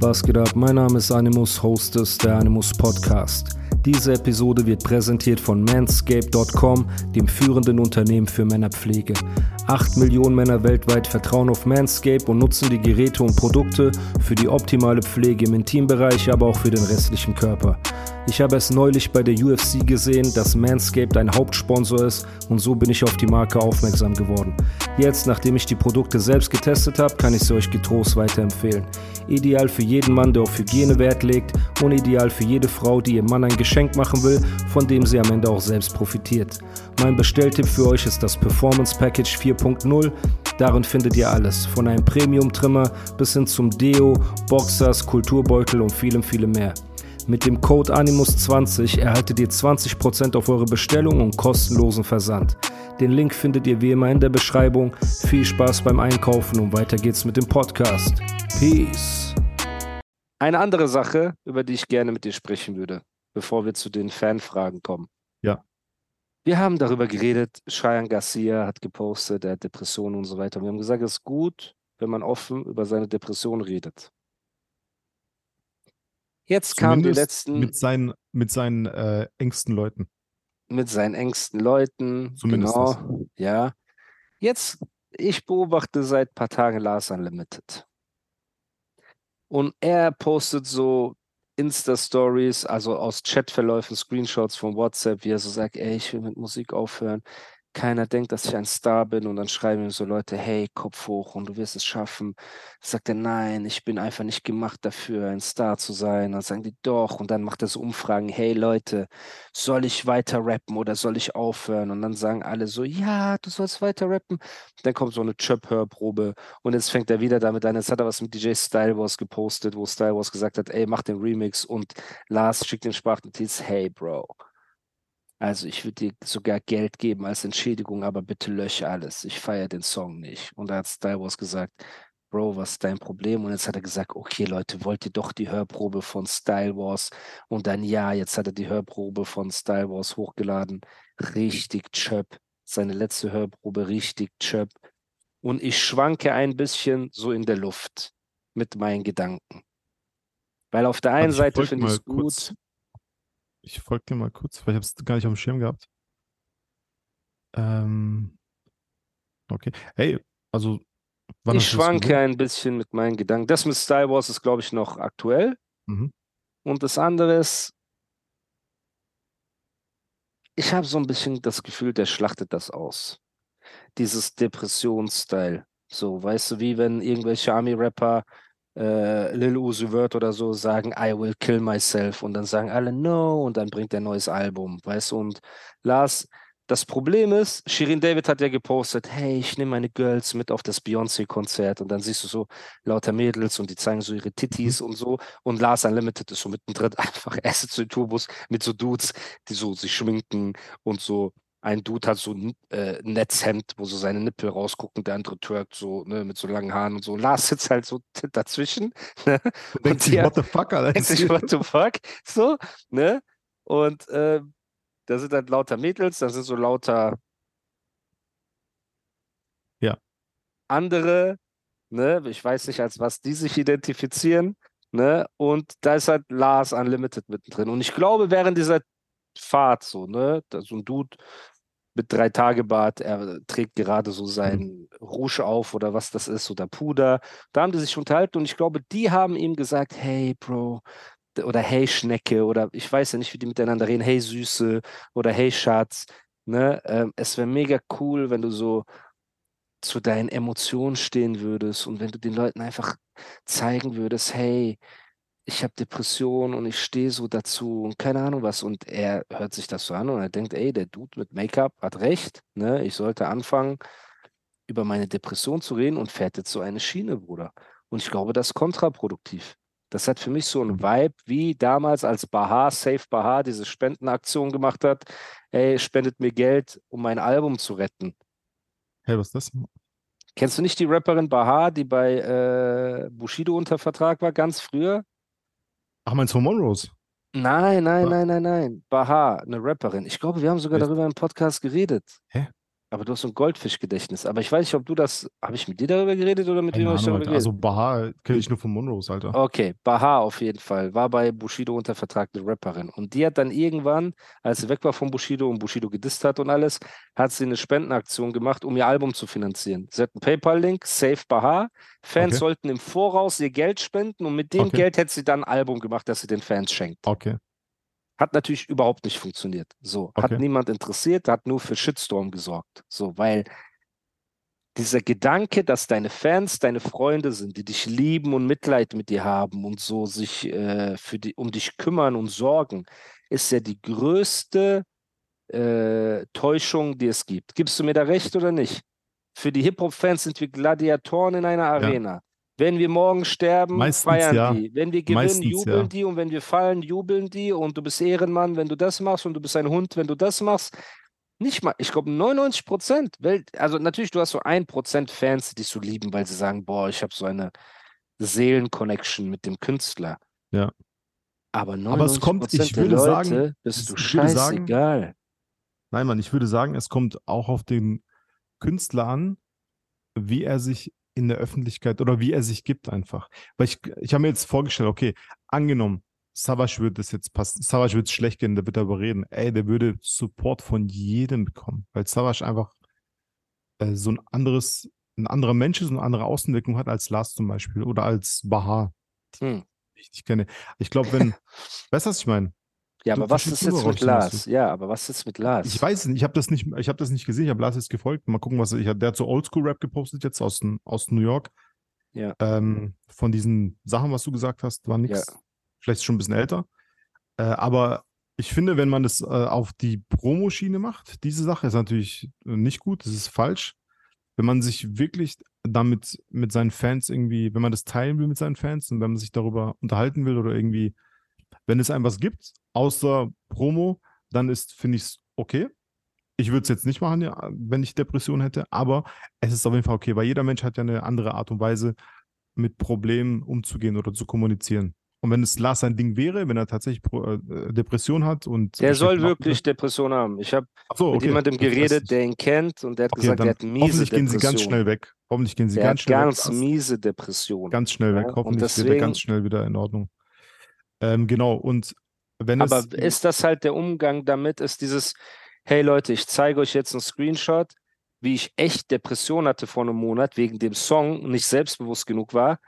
Was geht ab? Mein Name ist Animus, Hostess der Animus Podcast. Diese Episode wird präsentiert von manscape.com, dem führenden Unternehmen für Männerpflege. 8 Millionen Männer weltweit vertrauen auf Manscape und nutzen die Geräte und Produkte für die optimale Pflege im Intimbereich, aber auch für den restlichen Körper. Ich habe es neulich bei der UFC gesehen, dass Manscaped ein Hauptsponsor ist und so bin ich auf die Marke aufmerksam geworden. Jetzt, nachdem ich die Produkte selbst getestet habe, kann ich sie euch getrost weiterempfehlen. Ideal für jeden Mann, der auf Hygiene Wert legt und ideal für jede Frau, die ihrem Mann ein Geschenk machen will, von dem sie am Ende auch selbst profitiert. Mein Bestelltipp für euch ist das Performance Package 4.0. Darin findet ihr alles, von einem Premium-Trimmer bis hin zum Deo, Boxers, Kulturbeutel und vielem, vielem mehr. Mit dem Code Animus20 erhaltet ihr 20% auf eure Bestellung und kostenlosen Versand. Den Link findet ihr wie immer in der Beschreibung. Viel Spaß beim Einkaufen und weiter geht's mit dem Podcast. Peace. Eine andere Sache, über die ich gerne mit dir sprechen würde, bevor wir zu den Fanfragen kommen. Ja. Wir haben darüber geredet, Cheyenne Garcia hat gepostet, er hat Depressionen und so weiter. Wir haben gesagt, es ist gut, wenn man offen über seine Depression redet. Jetzt kamen die letzten. Mit seinen, mit seinen äh, engsten Leuten. Mit seinen engsten Leuten. Zumindest. Genau. Ja. Jetzt, ich beobachte seit ein paar Tagen Lars Unlimited. Und er postet so Insta-Stories, also aus Chatverläufen, Screenshots von WhatsApp, wie er so sagt, ey, ich will mit Musik aufhören keiner denkt, dass ich ein Star bin und dann schreiben ihm so Leute, hey, Kopf hoch und du wirst es schaffen. Sagt er, nein, ich bin einfach nicht gemacht dafür, ein Star zu sein. Dann sagen die doch und dann macht er so Umfragen, hey Leute, soll ich weiter rappen oder soll ich aufhören? Und dann sagen alle so, ja, du sollst weiter rappen. Dann kommt so eine Chöp-Hörprobe und jetzt fängt er wieder damit an. Jetzt hat er was mit DJ Style Wars gepostet, wo Style Wars gesagt hat, ey, mach den Remix und Lars schickt den Sprachnotiz, hey Bro, also ich würde dir sogar Geld geben als Entschädigung, aber bitte lösche alles. Ich feiere den Song nicht. Und da hat Star Wars gesagt, Bro, was ist dein Problem? Und jetzt hat er gesagt, okay, Leute, wollt ihr doch die Hörprobe von Style Wars? Und dann ja, jetzt hat er die Hörprobe von Style Wars hochgeladen. Richtig chöp. Seine letzte Hörprobe, richtig chöp. Und ich schwanke ein bisschen so in der Luft mit meinen Gedanken. Weil auf der einen also Seite finde ich es gut. Ich folge dir mal kurz, weil ich habe es gar nicht auf dem Schirm gehabt. Ähm, okay. Hey, also. Ich schwanke ein bisschen mit meinen Gedanken. Das mit Star Wars ist, glaube ich, noch aktuell. Mhm. Und das andere ist, ich habe so ein bisschen das Gefühl, der schlachtet das aus. Dieses Depressionsstyle. So, weißt du, wie wenn irgendwelche Army-Rapper äh, Lil Uzi Vert oder so sagen, I will kill myself und dann sagen alle no und dann bringt er ein neues Album, weißt du, und Lars, das Problem ist, Shirin David hat ja gepostet, hey, ich nehme meine Girls mit auf das Beyoncé-Konzert und dann siehst du so lauter Mädels und die zeigen so ihre Titties und so und Lars Unlimited ist so mittendrin einfach Acid zu Turbos mit so Dudes, die so sich schminken und so ein Dude hat so ein äh, Netzhemd, wo so seine Nippel rausgucken, der andere twerkt so, ne, mit so langen Haaren und so. Lars sitzt halt so dazwischen. Ne? Und denkt sich, what the fuck, Alter. Denkt sich, what the fuck, so, ne? Und äh, da sind halt lauter Mädels, da sind so lauter ja. andere, ne, ich weiß nicht, als was die sich identifizieren, ne? Und da ist halt Lars Unlimited mittendrin. Und ich glaube, während dieser Fahrt, so, ne? Da so ein Dude mit drei Tage Bart, er trägt gerade so sein mhm. Rouge auf oder was das ist oder Puder. Da haben die sich unterhalten und ich glaube, die haben ihm gesagt, hey Bro, oder hey Schnecke oder ich weiß ja nicht, wie die miteinander reden, hey Süße oder hey Schatz. Ne? Ähm, es wäre mega cool, wenn du so zu deinen Emotionen stehen würdest und wenn du den Leuten einfach zeigen würdest, hey, ich habe Depressionen und ich stehe so dazu und keine Ahnung was. Und er hört sich das so an und er denkt, ey, der Dude mit Make-up hat recht, ne? Ich sollte anfangen, über meine Depression zu reden und fährt jetzt so eine Schiene, Bruder. Und ich glaube, das ist kontraproduktiv. Das hat für mich so einen Vibe, wie damals, als Baha, Safe Baha, diese Spendenaktion gemacht hat. Ey, spendet mir Geld, um mein Album zu retten. Hey, was ist das? Kennst du nicht die Rapperin Baha, die bei äh, Bushido unter Vertrag war, ganz früher? Ach, meinst du Monrose? Nein, nein, nein, nein, nein. Baha, eine Rapperin. Ich glaube, wir haben sogar darüber im Podcast geredet. Hä? Aber du hast so ein Goldfischgedächtnis. Aber ich weiß nicht, ob du das. Habe ich mit dir darüber geredet oder mit wem habe ich darüber Alter. geredet? Also Baha kenne ich nur von Monrose, Alter. Okay, Baha auf jeden Fall. War bei Bushido unter Vertrag eine Rapperin. Und die hat dann irgendwann, als sie weg war von Bushido und Bushido gedisst hat und alles, hat sie eine Spendenaktion gemacht, um ihr Album zu finanzieren. Sie hat einen PayPal-Link, Save Baha. Fans Okay. sollten im Voraus ihr Geld spenden und mit dem Okay. Geld hätte sie dann ein Album gemacht, das sie den Fans schenkt. Okay. Hat natürlich überhaupt nicht funktioniert. So, hat Okay. niemand interessiert, hat nur für Shitstorm gesorgt. So, weil dieser Gedanke, dass deine Fans deine Freunde sind, die dich lieben und Mitleid mit dir haben und so sich äh, für die, um dich kümmern und sorgen, ist ja die größte äh, Täuschung, die es gibt. Gibst du mir da recht oder nicht? Für die Hip-Hop-Fans sind wir Gladiatoren in einer Arena. Wenn wir morgen sterben, Meistens feiern ja. die. Wenn wir gewinnen, Meistens jubeln ja. die. Und wenn wir fallen, jubeln die. Und du bist Ehrenmann, wenn du das machst. Und du bist ein Hund, wenn du das machst. Nicht mal, ich glaube 99 Prozent. Also natürlich, du hast so ein Prozent Fans, die dich so lieben, weil sie sagen, boah, ich habe so eine Seelenconnection mit dem Künstler. Ja. Aber Aber es 99 kommt, ich würde Leute sagen, bist du sagen- scheißegal. Nein, Mann, ich würde sagen, es kommt auch auf den Künstler an, wie er sich in der Öffentlichkeit oder wie er sich gibt einfach. Weil ich, ich habe mir jetzt vorgestellt, okay, angenommen, Savage würde das jetzt passen, Savage wird es schlecht gehen, der wird darüber reden. Ey, der würde Support von jedem bekommen, weil Savage einfach äh, so ein anderes, ein anderer Mensch ist und eine andere Außenwirkung hat als Lars zum Beispiel oder als Baha, Hm. die ich nicht kenne. Ich glaube, wenn, weißt du, was ich meine? Ja, aber was ist jetzt mit Lars? Ja, aber was ist mit Lars? Ich weiß es nicht, ich habe das nicht, ich habe das nicht gesehen, ich habe Lars jetzt gefolgt. Mal gucken, was ich, der hat so Oldschool-Rap gepostet jetzt aus, aus New York. Ja. Ähm, von diesen Sachen, was du gesagt hast, war nichts. Ja. Vielleicht schon ein bisschen älter. Äh, aber ich finde, wenn man das äh, auf die Promoschiene macht, diese Sache ist natürlich nicht gut, das ist falsch. Wenn man sich wirklich damit mit seinen Fans irgendwie, wenn man das teilen will mit seinen Fans und wenn man sich darüber unterhalten will oder irgendwie, wenn es einem was gibt, außer Promo, dann ist, finde ich es okay. Ich würde es jetzt nicht machen, ja, wenn ich Depression hätte, aber es ist auf jeden Fall okay, weil jeder Mensch hat ja eine andere Art und Weise, mit Problemen umzugehen oder zu kommunizieren. Und wenn es Lars sein Ding wäre, wenn er tatsächlich Pro, äh, Depression hat und Der soll wirklich Depression haben. Ich habe so, mit okay. jemandem Ich weiß geredet, der ihn kennt und der hat Okay, gesagt, der hat miese hoffentlich gehen sie ganz schnell weg. Hoffentlich gehen sie Der ganz schnell ganz weg. miese Depression. Ganz schnell weg. Ja, Hoffentlich wird er deswegen- ganz schnell wieder in Ordnung. Ähm, genau, und wenn Aber es. ist das halt der Umgang damit, ist dieses, hey Leute, ich zeige euch jetzt einen Screenshot, wie ich echt Depression hatte vor einem Monat wegen dem Song, nicht selbstbewusst genug war.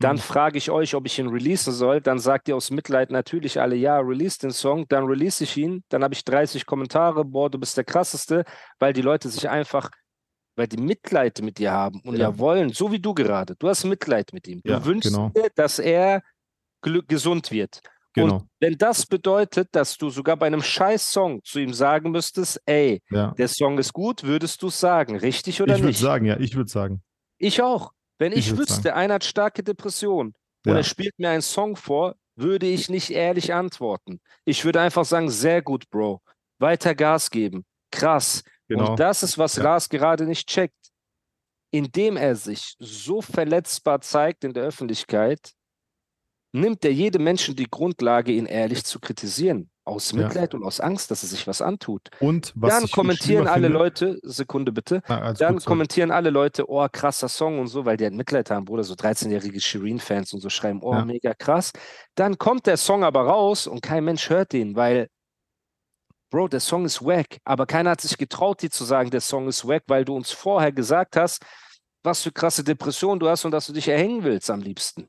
Dann Mhm. frage ich euch, ob ich ihn releasen soll. Dann sagt ihr aus Mitleid natürlich alle, ja, release den Song. Dann release ich ihn. Dann habe ich 30 Kommentare, boah, du bist der krasseste, weil die Leute sich einfach, weil die Mitleid mit dir haben und ja, Ja. wollen, so wie du gerade. Du hast Mitleid mit ihm. Du Ja, wünschst genau. dir, dass er gesund wird. Genau, Und wenn das bedeutet, dass du sogar bei einem Scheiß-Song zu ihm sagen müsstest, ey, ja. der Song ist gut, würdest du es sagen, richtig oder Ich würde nicht? sagen, ja, ich würde sagen. Ich auch. Wenn Ich ich, wüsste, sagen. einer hat starke Depression und Ja. er spielt mir einen Song vor, würde ich nicht ehrlich antworten. Ich würde einfach sagen, sehr gut, Bro. Weiter Gas geben. Krass. Genau. Und das ist, was Ja. Lars gerade nicht checkt. Indem er sich so verletzbar zeigt in der Öffentlichkeit, nimmt er jedem Menschen die Grundlage, ihn ehrlich zu kritisieren. Aus Ja. Mitleid und aus Angst, dass er sich was antut. Und was Dann kommentieren alle finde, Leute, Sekunde bitte, Na, dann gut, kommentieren alle Leute, oh, krasser Song und so, weil die halt Mitleid haben, Bruder, so 13-jährige Shirin-Fans und so schreiben, oh, Ja. mega krass. Dann kommt der Song aber raus und kein Mensch hört den, weil, Bro, der Song ist wack, aber keiner hat sich getraut, dir zu sagen, der Song ist wack, weil du uns vorher gesagt hast, was für krasse Depression du hast und dass du dich erhängen willst am liebsten.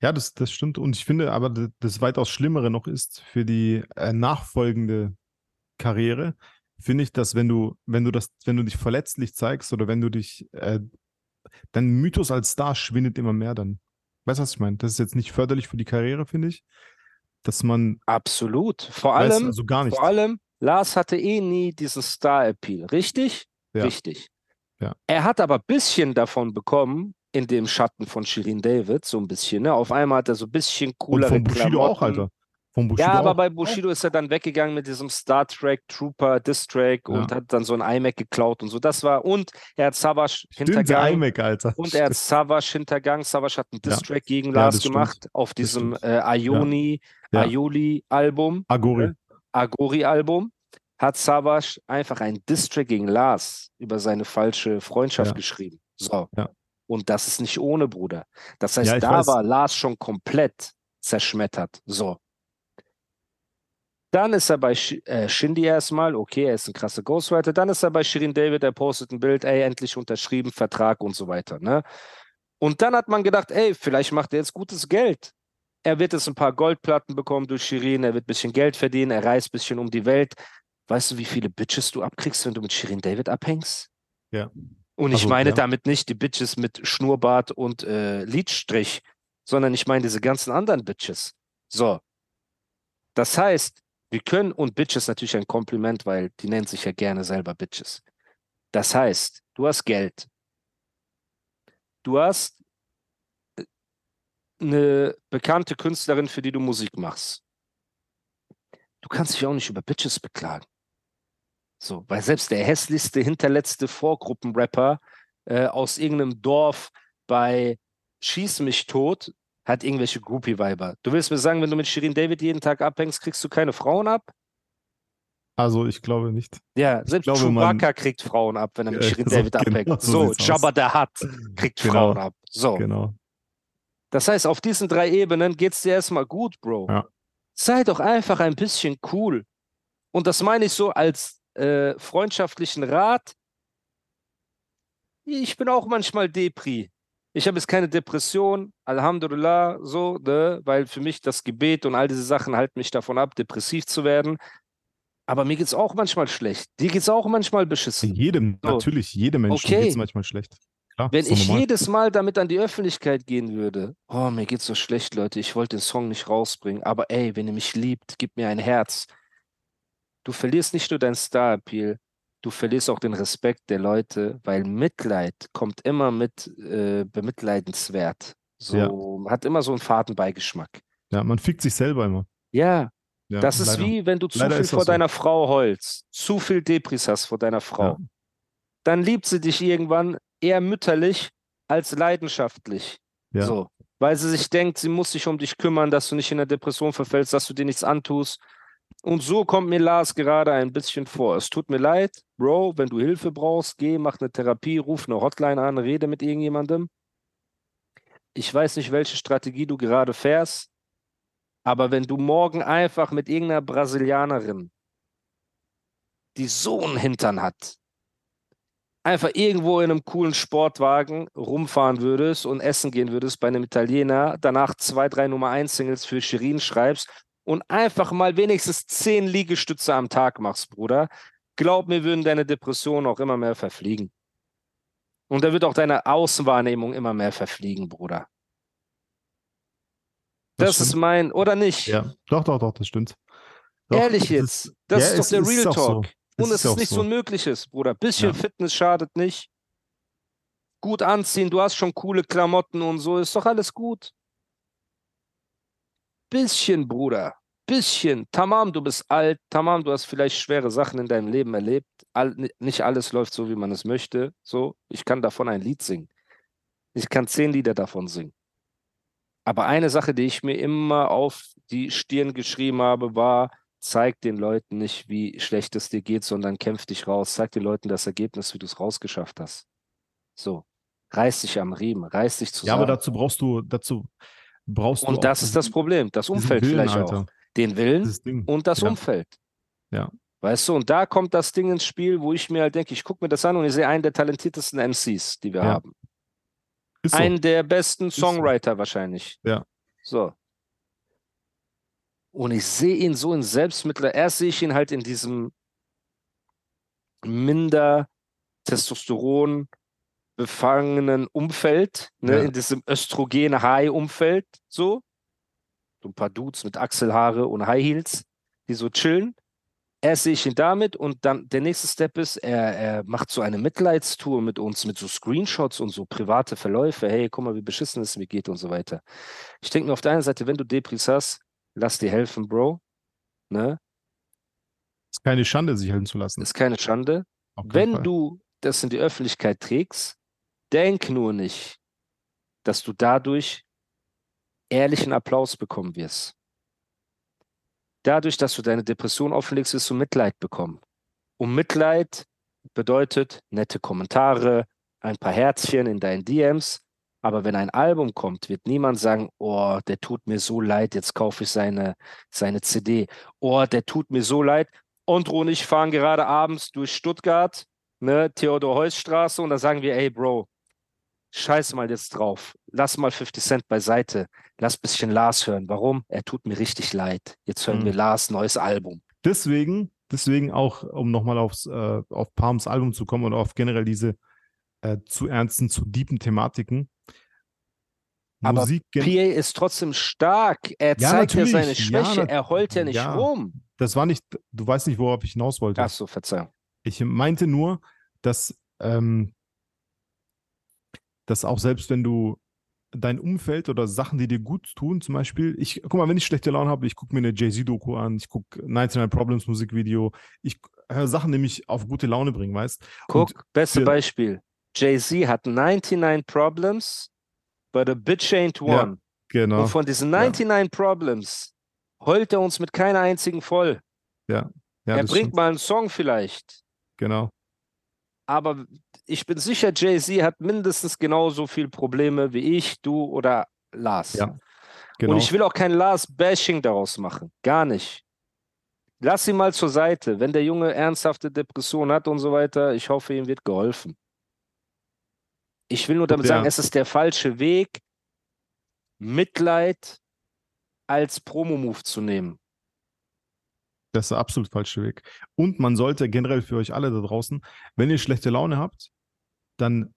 Ja, das, das stimmt. Und ich finde aber, das, weitaus Schlimmere noch ist für die äh, nachfolgende Karriere, finde ich, dass wenn du, wenn du das, wenn du dich verletzlich zeigst oder wenn du dich, äh, dein Mythos als Star schwindet immer mehr dann. Weißt du, was ich meine? Das ist jetzt nicht förderlich für die Karriere, finde ich. Dass man. Absolut. Vor Weiß allem, also gar nicht. vor allem, Lars hatte eh nie diesen Star-Appeal, richtig? Ja. Richtig. Ja. Er hat aber ein bisschen davon bekommen, in dem Schatten von Shirin David, so ein bisschen. Ne? Auf einmal hat er so ein bisschen Und coolere von Bushido auch, Klamotten. Alter. Von Bushido Ja, aber auch. bei Bushido ist er dann weggegangen mit diesem Star Trek Trooper Distrack und Ja. hat dann so ein iMac geklaut und so. Das war, und er hat Savage Stimmt, hintergangen. iMac, Alter. Und er hat Savage hintergangen. Savage hat einen Ja. Distrack gegen Ja, Lars das stimmt. gemacht auf diesem stimmt. äh, Ioni, Ja. Aioli-Album. Agori. Agori-Album hat Savage einfach einen Distrack gegen Lars über seine falsche Freundschaft Ja. geschrieben. So. Ja. Und das ist nicht ohne, Bruder. Das heißt, Ja, da weiß. war Lars schon komplett zerschmettert. So. Dann ist er bei äh, Shindy erstmal, okay, er ist ein krasser Ghostwriter. Dann ist er bei Shirin David, er postet ein Bild, ey, endlich unterschrieben, Vertrag und so weiter. Ne? Und dann hat man gedacht, ey, vielleicht macht er jetzt gutes Geld. Er wird jetzt ein paar Goldplatten bekommen durch Shirin, er wird ein bisschen Geld verdienen, er reist ein bisschen um die Welt. Weißt du, wie viele Bitches du abkriegst, wenn du mit Shirin David abhängst? Ja. Und ich Also, meine ja. damit nicht die Bitches mit Schnurrbart und äh, Lidstrich, sondern ich meine diese ganzen anderen Bitches. So. Das heißt, wir können, und Bitches natürlich ein Kompliment, weil die nennen sich ja gerne selber Bitches. Das heißt, du hast Geld. Du hast äh, eine bekannte Künstlerin, für die du Musik machst. Du kannst dich auch nicht über Bitches beklagen. So, weil selbst der hässlichste, hinterletzte Vorgruppenrapper äh, aus irgendeinem Dorf bei Schieß mich tot hat irgendwelche Groupie-Weiber. Du willst mir sagen, wenn du mit Shirin David jeden Tag abhängst, kriegst du keine Frauen ab? Also, ich glaube nicht. Ja, selbst glaube, man- Chewbacca kriegt Frauen ab, wenn er mit Ja, Shirin David genau abhängt. so So, aus. Jabba der Hutt kriegt Genau. Frauen ab. So. Genau. Das heißt, auf diesen drei Ebenen geht's dir erstmal gut, Bro. Ja. Sei doch einfach ein bisschen cool. Und das meine ich so als äh, freundschaftlichen Rat. Ich bin auch manchmal Depri. Ich habe jetzt keine Depression, Alhamdulillah, so, ne, weil für mich das Gebet und all diese Sachen halten mich davon ab, depressiv zu werden. Aber mir geht's auch manchmal schlecht. Dir geht's auch manchmal beschissen. Jedem, So. natürlich, jedem Menschen Okay. geht es manchmal schlecht. Klar, Wenn ich normal. jedes Mal damit an die Öffentlichkeit gehen würde, oh, mir geht's so schlecht, Leute, ich wollte den Song nicht rausbringen, aber ey, wenn ihr mich liebt, gib mir ein Herz. Du verlierst nicht nur dein Star-Appeal, du verlierst auch den Respekt der Leute, weil Mitleid kommt immer mit äh, bemitleidenswert. So, hat immer so einen faden Beigeschmack. Ja, man fickt sich selber immer. Ja, Ja, das ist leider. wie, wenn du zu Leider viel ist vor so. deiner Frau heulst, zu viel Depris hast vor deiner Frau. Ja. Dann liebt sie dich irgendwann eher mütterlich als leidenschaftlich. Ja. So, weil sie sich denkt, sie muss sich um dich kümmern, dass du nicht in der Depression verfällst, dass du dir nichts antust. Und so kommt mir Lars gerade ein bisschen vor. Es tut mir leid, Bro, wenn du Hilfe brauchst, geh, mach eine Therapie, ruf eine Hotline an, rede mit irgendjemandem. Ich weiß nicht, welche Strategie du gerade fährst, aber wenn du morgen einfach mit irgendeiner Brasilianerin, die so einen Hintern hat, einfach irgendwo in einem coolen Sportwagen rumfahren würdest und essen gehen würdest bei einem Italiener, danach zwei, drei Nummer 1 Singles für Shirin schreibst und einfach mal wenigstens zehn Liegestütze am Tag machst, Bruder, glaub mir, würden deine Depressionen auch immer mehr verfliegen. Und da wird auch deine Außenwahrnehmung immer mehr verfliegen, Bruder. Das, ist stimmt. mein, oder nicht? Ja, doch, doch, doch, das stimmt. Doch, Ehrlich es jetzt. ist- Das ja, ist doch der Real auch so. Talk. Und es ist auch nichts so. Unmögliches, Bruder. Bisschen Ja. Fitness schadet nicht. Gut anziehen, du hast schon coole Klamotten und so, ist doch alles gut. bisschen, Bruder, bisschen, tamam, du bist alt, tamam, du hast vielleicht schwere Sachen in deinem Leben erlebt, all, nicht alles läuft so, wie man es möchte, so, ich kann davon ein Lied singen. Ich kann zehn Lieder davon singen. Aber eine Sache, die ich mir immer auf die Stirn geschrieben habe, war, zeig den Leuten nicht, wie schlecht es dir geht, sondern kämpf dich raus. Zeig den Leuten das Ergebnis, wie du es rausgeschafft hast. So. Reiß dich am Riemen, reiß dich zusammen. Ja, aber dazu brauchst du, dazu brauchst du. Und das ist das Problem. Das Umfeld Willen, vielleicht Alter. Den Willen und das ja. Umfeld. Ja. Weißt du, und da kommt das Ding ins Spiel, wo ich mir halt denke, ich gucke mir das an und ich sehe einen der talentiertesten MCs, die wir ja. haben. So. Einen der besten Songwriter so. wahrscheinlich. Ja. So. Und ich sehe ihn so in Selbstmittel. Erst sehe ich ihn halt in diesem minder Testosteron befangenen Umfeld, ne, ja. in diesem Östrogen-High-Umfeld, so. So ein paar Dudes mit Achselhaare und High Heels, die so chillen. Erst sehe ich ihn damit und dann der nächste Step ist, er, er macht so eine Mitleidstour mit uns, mit so Screenshots und so private Verläufe. Hey, guck mal, wie beschissen es mir geht und so weiter. Ich denke mir auf der einen Seite, wenn du Depris hast, lass dir helfen, Bro. Ne? Ist keine Schande, sich helfen zu lassen. Ist keine Schande. Wenn Fall. du das in die Öffentlichkeit trägst, denk nur nicht, dass du dadurch ehrlichen Applaus bekommen wirst. Dadurch, dass du deine Depression offenlegst, wirst du Mitleid bekommen. Und Mitleid bedeutet nette Kommentare, ein paar Herzchen in deinen DMs, aber wenn ein Album kommt, wird niemand sagen, oh, der tut mir so leid, jetzt kaufe ich seine, seine CD. Oh, der tut mir so leid. Und und ich fahren gerade abends durch Stuttgart, ne, Theodor-Heuss-Straße, und da sagen wir, ey, Bro, scheiß mal jetzt drauf. Lass mal 50 Cent beiseite. Lass ein bisschen Lars hören. Warum? Er tut mir richtig leid. Jetzt hören mhm. wir Lars neues Album. Deswegen, deswegen auch, um nochmal aufs, äh, auf Palms Album zu kommen und auf generell diese äh, zu ernsten, zu deepen Thematiken, aber Musik PA ist trotzdem stark. Er ja, zeigt ja seine Schwäche. Ja, er heult ja nicht ja, rum. Das war nicht, du weißt nicht, worauf ich hinaus wollte. Ach so, Verzeihung. Ich meinte nur, dass, ähm, dass auch selbst wenn du dein Umfeld oder Sachen, die dir gut tun, zum Beispiel, ich, guck mal, wenn ich schlechte Laune habe, ich gucke mir eine Jay-Z-Doku an, ich gucke 99 Problems Musikvideo, ich höre Sachen, die mich auf gute Laune bringen, weißt Guck, beste Beispiel. Jay-Z hat 99 Problems But a bitch ain't one. Ja, genau. Und von diesen 99 ja. Problems heult er uns mit keiner einzigen voll. Ja. ja er bringt stimmt. mal einen Song vielleicht. Genau. Aber ich bin sicher, Jay-Z hat mindestens genauso viele Probleme wie ich, du oder Lars. Ja. Genau. Und ich will auch kein Lars-Bashing daraus machen. Gar nicht. Lass ihn mal zur Seite. Wenn der Junge ernsthafte Depression hat und so weiter, ich hoffe, ihm wird geholfen. Ich will nur damit ja. sagen, es ist der falsche Weg, Mitleid als Promo-Move zu nehmen. Das ist der absolut falsche Weg. Und man sollte generell für euch alle da draußen, wenn ihr schlechte Laune habt, dann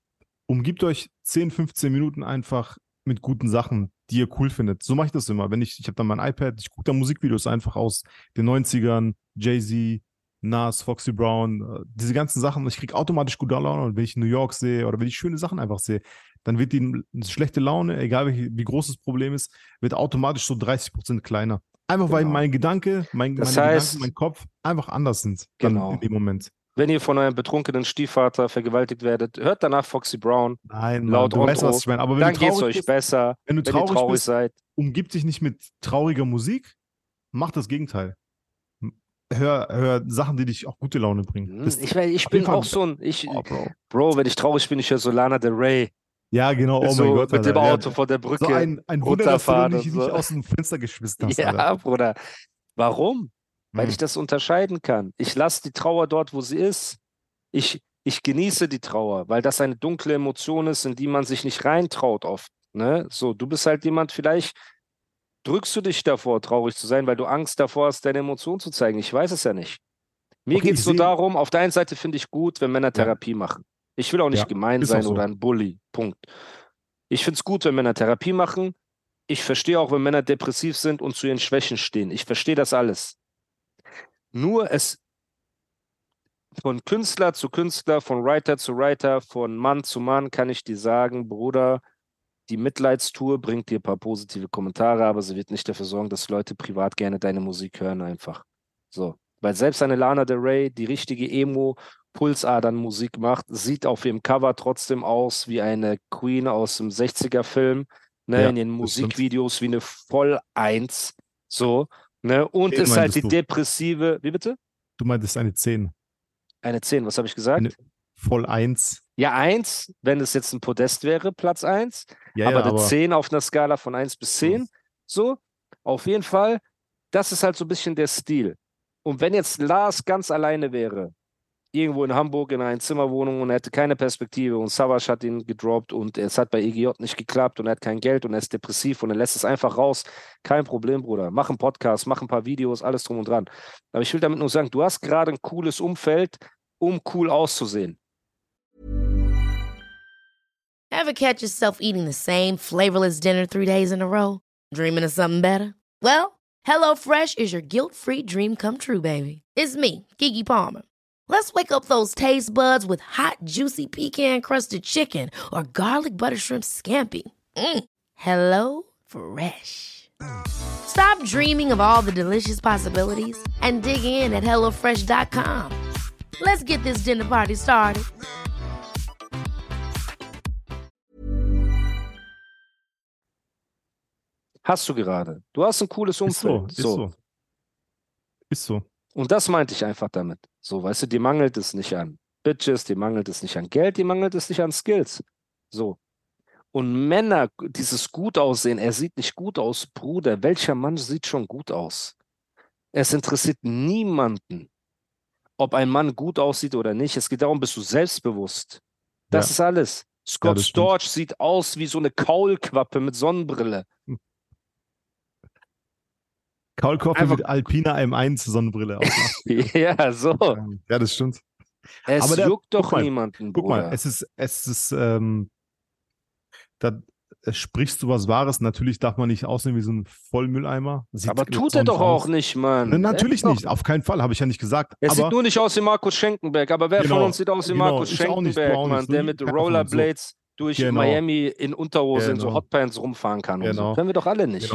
umgibt euch 10, 15 Minuten einfach mit guten Sachen, die ihr cool findet. So mache ich das immer. Wenn ich, ich habe dann mein iPad, ich gucke da Musikvideos einfach aus den 90ern, Jay-Z, Nas, Foxy Brown, äh, diese ganzen Sachen. Ich kriege automatisch gute Laune und wenn ich New York sehe oder wenn ich schöne Sachen einfach sehe, dann wird die schlechte Laune, egal wie, wie groß das Problem ist, wird automatisch so 30 Prozent kleiner. Einfach genau. weil mein Gedanke, mein, das meine heißt, Gedanken, mein Kopf einfach anders sind genau. in dem Moment. Wenn ihr von eurem betrunkenen Stiefvater vergewaltigt werdet, hört danach Foxy Brown. Nein, laut du weißt, was ich meine. Aber wenn dann geht es euch bist, besser. Wenn du traurig, wenn traurig bist, seid. Umgib dich nicht mit trauriger Musik, mach das Gegenteil hör, hör Sachen, die dich auch gute Laune bringen. Hm, ich, ich bin auch so ein. Ich, oh, Bro. Bro. wenn ich traurig bin, ich höre Solana Del Rey. Ja, genau, oh so, mein Gott. Mit dem Auto ja, vor der Brücke. So ein, ein Wunder, dass du dich so. nicht aus dem Fenster geschmissen hast. Ja, Alter. Bruder. Warum? Weil hm. ich das unterscheiden kann. Ich lasse die Trauer dort, wo sie ist. Ich, ich genieße die Trauer, weil das eine dunkle Emotion ist, in die man sich nicht reintraut oft. Ne? So, du bist halt jemand, vielleicht drückst du dich davor, traurig zu sein, weil du Angst davor hast, deine Emotionen zu zeigen? Ich weiß es ja nicht. Mir okay, geht es nur darum, auf der einen Seite finde ich gut, wenn Männer Therapie ja. machen. Ich will auch nicht ja, gemein sein so. oder ein Bully. Punkt. Ich finde es gut, wenn Männer Therapie machen. Ich verstehe auch, wenn Männer depressiv sind und zu ihren Schwächen stehen. Ich verstehe das alles. Nur es von Künstler zu Künstler, von Writer zu Writer, von Mann zu Mann kann ich dir sagen, Bruder, die Mitleidstour bringt dir ein paar positive Kommentare, aber sie wird nicht dafür sorgen, dass Leute privat gerne deine Musik hören, einfach. So. Weil selbst eine Lana Del Rey, die richtige Emo, Pulsadern-Musik macht, sieht auf ihrem Cover trotzdem aus wie eine Queen aus dem 60er-Film. Ne, Ja, in stimmt. Musikvideos wie eine Voll-Eins. So. Ne, und ist halt die du? depressive, wie bitte? Du meintest eine 10. Eine 10, was habe ich gesagt? Eine- Voll 1. Ja, 1, wenn es jetzt ein Podest wäre, Platz 1. Ja, aber ja, eine aber 10 auf einer Skala von 1 bis 10. So, auf jeden Fall, das ist halt so ein bisschen der Stil. Und wenn jetzt Lars ganz alleine wäre, irgendwo in Hamburg in einer Zimmerwohnung und er hätte keine Perspektive und Savas hat ihn gedroppt und es hat bei EGJ nicht geklappt und er hat kein Geld und er ist depressiv und er lässt es einfach raus. Kein Problem, Bruder. Mach einen Podcast, mach ein paar Videos, alles drum und dran. Aber ich will damit nur sagen, du hast gerade ein cooles Umfeld, um cool auszusehen. Ever catch yourself eating the same flavorless dinner three days in a row? Dreaming of something better? Well, HelloFresh is your guilt free dream come true, baby. It's me, Kiki Palmer. Let's wake up those taste buds with hot, juicy pecan crusted chicken or garlic butter shrimp scampi. Mm. Hello Fresh. Stop dreaming of all the delicious possibilities and dig in at HelloFresh.com. Let's get this dinner party started. Hast du gerade. Du hast ein cooles ist so, Umfeld. ist so. Ist so. Und das meinte ich einfach damit. So, weißt du, dir mangelt es nicht an Bitches, dir mangelt es nicht an Geld, dir mangelt es nicht an Skills. So. Und Männer, dieses gut aussehen, er sieht nicht gut aus, Bruder. Welcher Mann sieht schon gut aus? Es interessiert niemanden, ob ein Mann gut aussieht oder nicht. Es geht darum, bist du selbstbewusst. Das Ja. ist alles. Scott stimmt. Storch sieht aus wie so eine Kaulquappe mit Sonnenbrille. Einfach- mit Alpina M1 Sonnenbrille auf. ja, so. ja, das stimmt. Es Aber der- juckt doch mal, niemanden, Guck Bruder. mal, es ist, es ist, ähm, da sprichst du was Wahres. Natürlich darf man nicht aussehen wie so ein Vollmülleimer. Sieht Aber tut er doch aus. auch nicht, Mann. Ne, natürlich nicht, auf keinen Fall, habe ich ja nicht gesagt. Er sieht nur nicht aus wie Markus Schenkenberg, aber wer von Genau, uns sieht aus wie genau, Markus nicht, Schenkenberg, auch Mann, nicht, der ne? mit von uns, so. Rollerblades durch Genau. Miami in Unterhose in so Genau. Hotpants rumfahren kann und so. Genau. Können wir doch alle nicht.